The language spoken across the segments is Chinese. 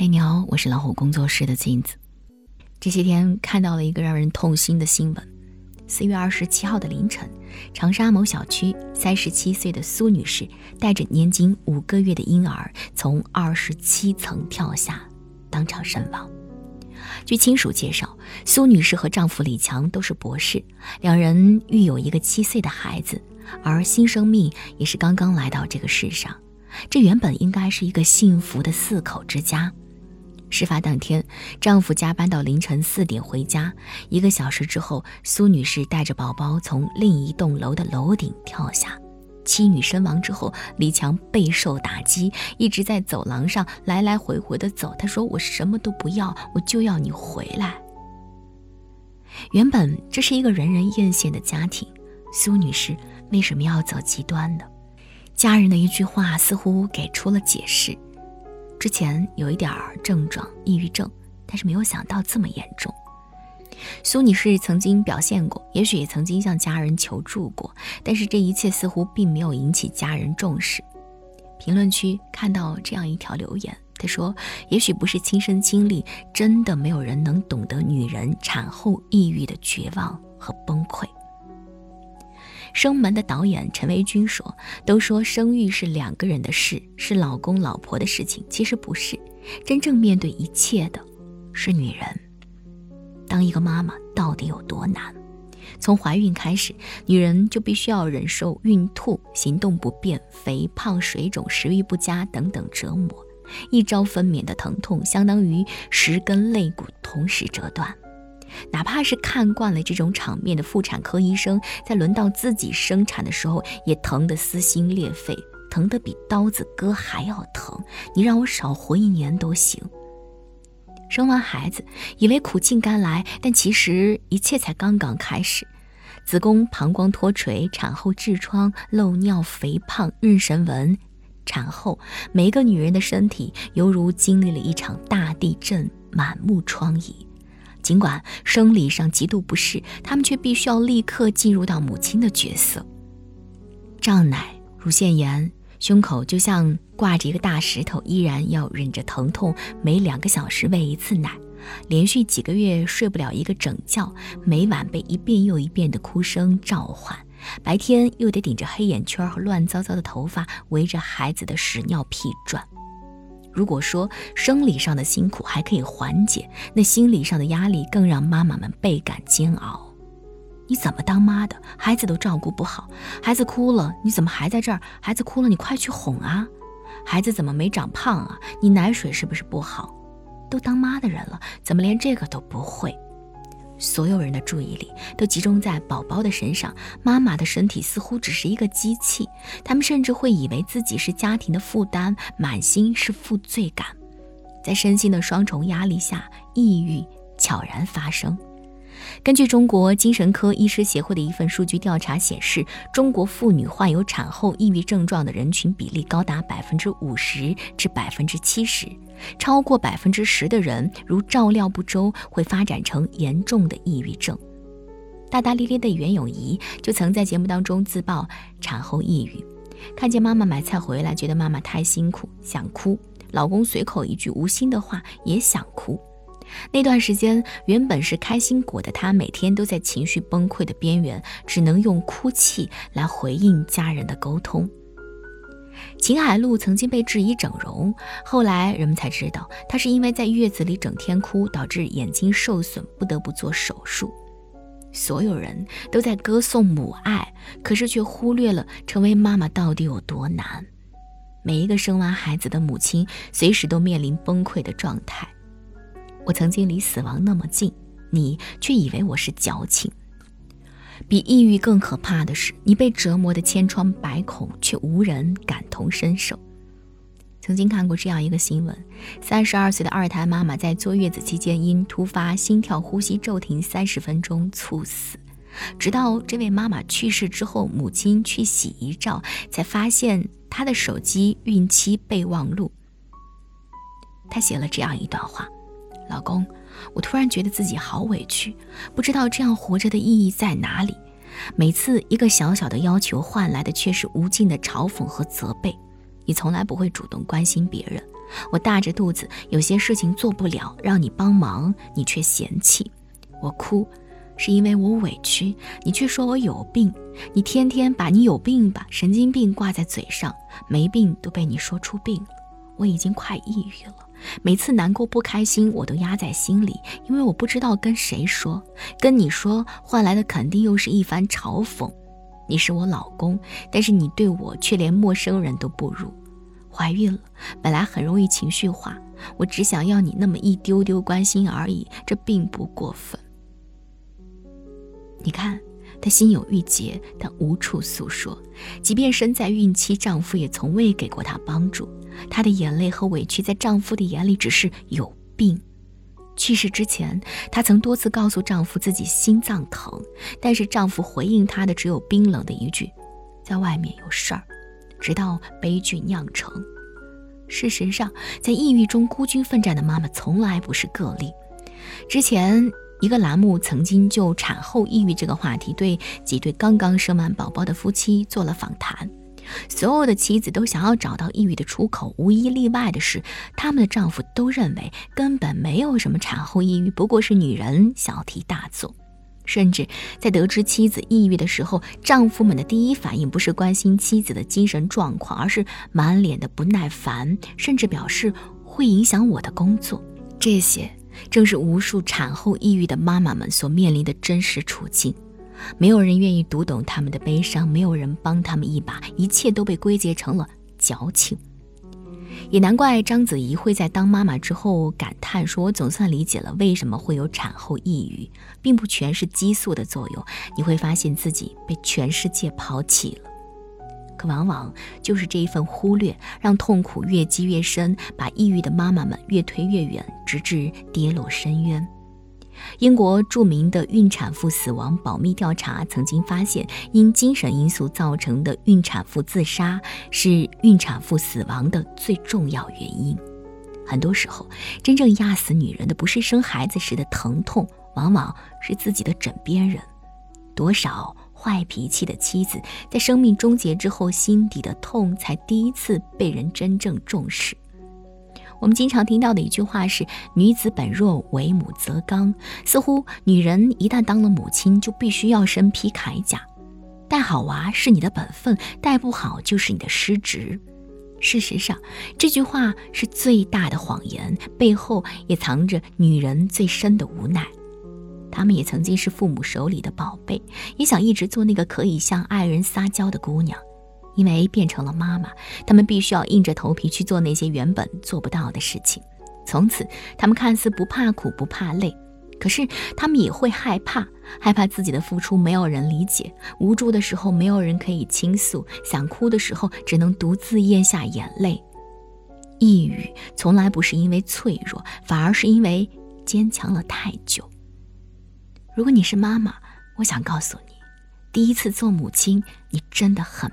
嘿，你好，我是老虎工作室的镜子。这些天看到了一个让人痛心的新闻：四月二十七号的凌晨，长沙某小区，三十七岁的苏女士带着年仅五个月的婴儿从二十七层跳下，当场身亡。据亲属介绍，苏女士和丈夫李强都是博士，两人育有一个七岁的孩子，而新生命也是刚刚来到这个世上。这原本应该是一个幸福的四口之家。事发当天，丈夫加班到凌晨四点回家，一个小时之后，苏女士带着宝宝从另一栋楼的楼顶跳下，妻女身亡之后，李强备受打击，一直在走廊上来来回回的走。他说：“我什么都不要，我就要你回来。”原本这是一个人人艳羡的家庭，苏女士为什么要走极端呢？家人的一句话似乎给出了解释。之前有一点儿症状，抑郁症，但是没有想到这么严重。苏女士曾经表现过，也许也曾经向家人求助过，但是这一切似乎并没有引起家人重视。评论区看到这样一条留言，他说：“也许不是亲身经历，真的没有人能懂得女人产后抑郁的绝望和崩溃。”生门的导演陈维军说：“都说生育是两个人的事，是老公老婆的事情，其实不是。真正面对一切的，是女人。当一个妈妈到底有多难？从怀孕开始，女人就必须要忍受孕吐、行动不便、肥胖、水肿、食欲不佳等等折磨。一朝分娩的疼痛，相当于十根肋骨同时折断。”哪怕是看惯了这种场面的妇产科医生，在轮到自己生产的时候，也疼得撕心裂肺，疼得比刀子割还要疼。你让我少活一年都行。生完孩子，以为苦尽甘来，但其实一切才刚刚开始。子宫、膀胱脱垂，产后痔疮、漏尿、肥胖、妊娠纹，产后每一个女人的身体犹如经历了一场大地震，满目疮痍。尽管生理上极度不适，他们却必须要立刻进入到母亲的角色。胀奶、乳腺炎，胸口就像挂着一个大石头，依然要忍着疼痛，每两个小时喂一次奶，连续几个月睡不了一个整觉，每晚被一遍又一遍的哭声召唤，白天又得顶着黑眼圈和乱糟糟的头发，围着孩子的屎尿屁转。如果说生理上的辛苦还可以缓解，那心理上的压力更让妈妈们倍感煎熬。你怎么当妈的，孩子都照顾不好，孩子哭了，你怎么还在这儿？孩子哭了，你快去哄啊！孩子怎么没长胖啊？你奶水是不是不好？都当妈的人了，怎么连这个都不会？所有人的注意力都集中在宝宝的身上，妈妈的身体似乎只是一个机器。他们甚至会以为自己是家庭的负担，满心是负罪感。在身心的双重压力下，抑郁悄然发生。根据中国精神科医师协会的一份数据调查显示，中国妇女患有产后抑郁症状的人群比例高达百分之五十至百分之七十，超过百分之十的人如照料不周，会发展成严重的抑郁症。大大咧咧的袁咏仪就曾在节目当中自曝产后抑郁，看见妈妈买菜回来，觉得妈妈太辛苦，想哭；老公随口一句无心的话，也想哭。那段时间，原本是开心果的她，每天都在情绪崩溃的边缘，只能用哭泣来回应家人的沟通。秦海璐曾经被质疑整容，后来人们才知道，她是因为在月子里整天哭，导致眼睛受损，不得不做手术。所有人都在歌颂母爱，可是却忽略了成为妈妈到底有多难。每一个生完孩子的母亲，随时都面临崩溃的状态。我曾经离死亡那么近，你却以为我是矫情。比抑郁更可怕的是，你被折磨的千疮百孔，却无人感同身受。曾经看过这样一个新闻：三十二岁的二胎妈妈在坐月子期间，因突发心跳呼吸骤停三十分钟猝死。直到这位妈妈去世之后，母亲去洗遗照，才发现她的手机孕期备忘录。她写了这样一段话。老公，我突然觉得自己好委屈，不知道这样活着的意义在哪里。每次一个小小的要求换来的却是无尽的嘲讽和责备。你从来不会主动关心别人。我大着肚子，有些事情做不了，让你帮忙，你却嫌弃。我哭，是因为我委屈，你却说我有病。你天天把你有病吧、神经病挂在嘴上，没病都被你说出病了。我已经快抑郁了，每次难过不开心，我都压在心里，因为我不知道跟谁说。跟你说，换来的肯定又是一番嘲讽。你是我老公，但是你对我却连陌生人都不如。怀孕了，本来很容易情绪化，我只想要你那么一丢丢关心而已，这并不过分。你看，她心有郁结，但无处诉说，即便身在孕期，丈夫也从未给过她帮助。她的眼泪和委屈，在丈夫的眼里只是有病。去世之前，她曾多次告诉丈夫自己心脏疼，但是丈夫回应她的只有冰冷的一句：“在外面有事儿。”直到悲剧酿成。事实上，在抑郁中孤军奋战的妈妈从来不是个例。之前一个栏目曾经就产后抑郁这个话题，对几对刚刚生完宝宝的夫妻做了访谈。所有的妻子都想要找到抑郁的出口，无一例外的是，他们的丈夫都认为根本没有什么产后抑郁，不过是女人小题大做。甚至在得知妻子抑郁的时候，丈夫们的第一反应不是关心妻子的精神状况，而是满脸的不耐烦，甚至表示会影响我的工作。这些正是无数产后抑郁的妈妈们所面临的真实处境。没有人愿意读懂他们的悲伤，没有人帮他们一把，一切都被归结成了矫情。也难怪章子怡会在当妈妈之后感叹说：“我总算理解了为什么会有产后抑郁，并不全是激素的作用。你会发现自己被全世界抛弃了，可往往就是这一份忽略，让痛苦越积越深，把抑郁的妈妈们越推越远，直至跌落深渊。”英国著名的孕产妇死亡保密调查曾经发现，因精神因素造成的孕产妇自杀是孕产妇死亡的最重要原因。很多时候，真正压死女人的不是生孩子时的疼痛，往往是自己的枕边人。多少坏脾气的妻子，在生命终结之后，心底的痛才第一次被人真正重视。我们经常听到的一句话是“女子本弱，为母则刚”，似乎女人一旦当了母亲，就必须要身披铠甲，带好娃是你的本分，带不好就是你的失职。事实上，这句话是最大的谎言，背后也藏着女人最深的无奈。她们也曾经是父母手里的宝贝，也想一直做那个可以向爱人撒娇的姑娘。因为变成了妈妈，他们必须要硬着头皮去做那些原本做不到的事情。从此，他们看似不怕苦不怕累，可是他们也会害怕，害怕自己的付出没有人理解，无助的时候没有人可以倾诉，想哭的时候只能独自咽下眼泪。抑郁从来不是因为脆弱，反而是因为坚强了太久。如果你是妈妈，我想告诉你，第一次做母亲，你真的很。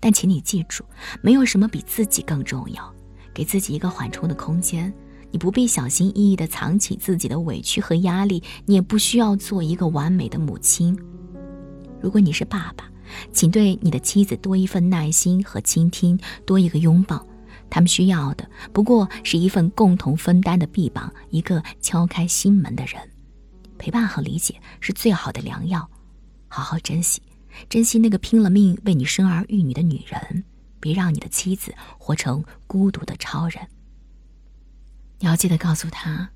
但请你记住，没有什么比自己更重要。给自己一个缓冲的空间，你不必小心翼翼地藏起自己的委屈和压力，你也不需要做一个完美的母亲。如果你是爸爸，请对你的妻子多一份耐心和倾听，多一个拥抱。他们需要的不过是一份共同分担的臂膀，一个敲开心门的人。陪伴和理解是最好的良药，好好珍惜。珍惜那个拼了命为你生儿育女的女人，别让你的妻子活成孤独的超人。你要记得告诉她：“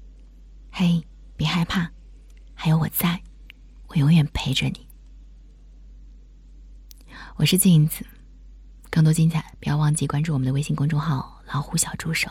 嘿，别害怕，还有我在，我永远陪着你。”我是镜子，更多精彩，不要忘记关注我们的微信公众号“老虎小助手”。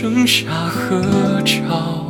剩下合照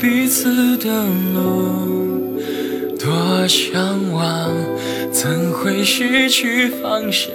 彼此的路，多向往，怎会失去方向？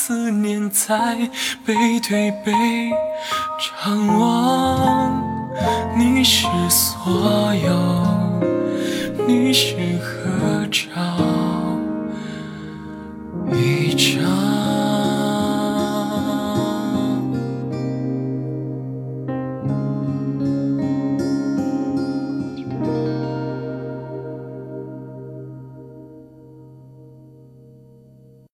思念在背对背张望。你是所有，你是合照。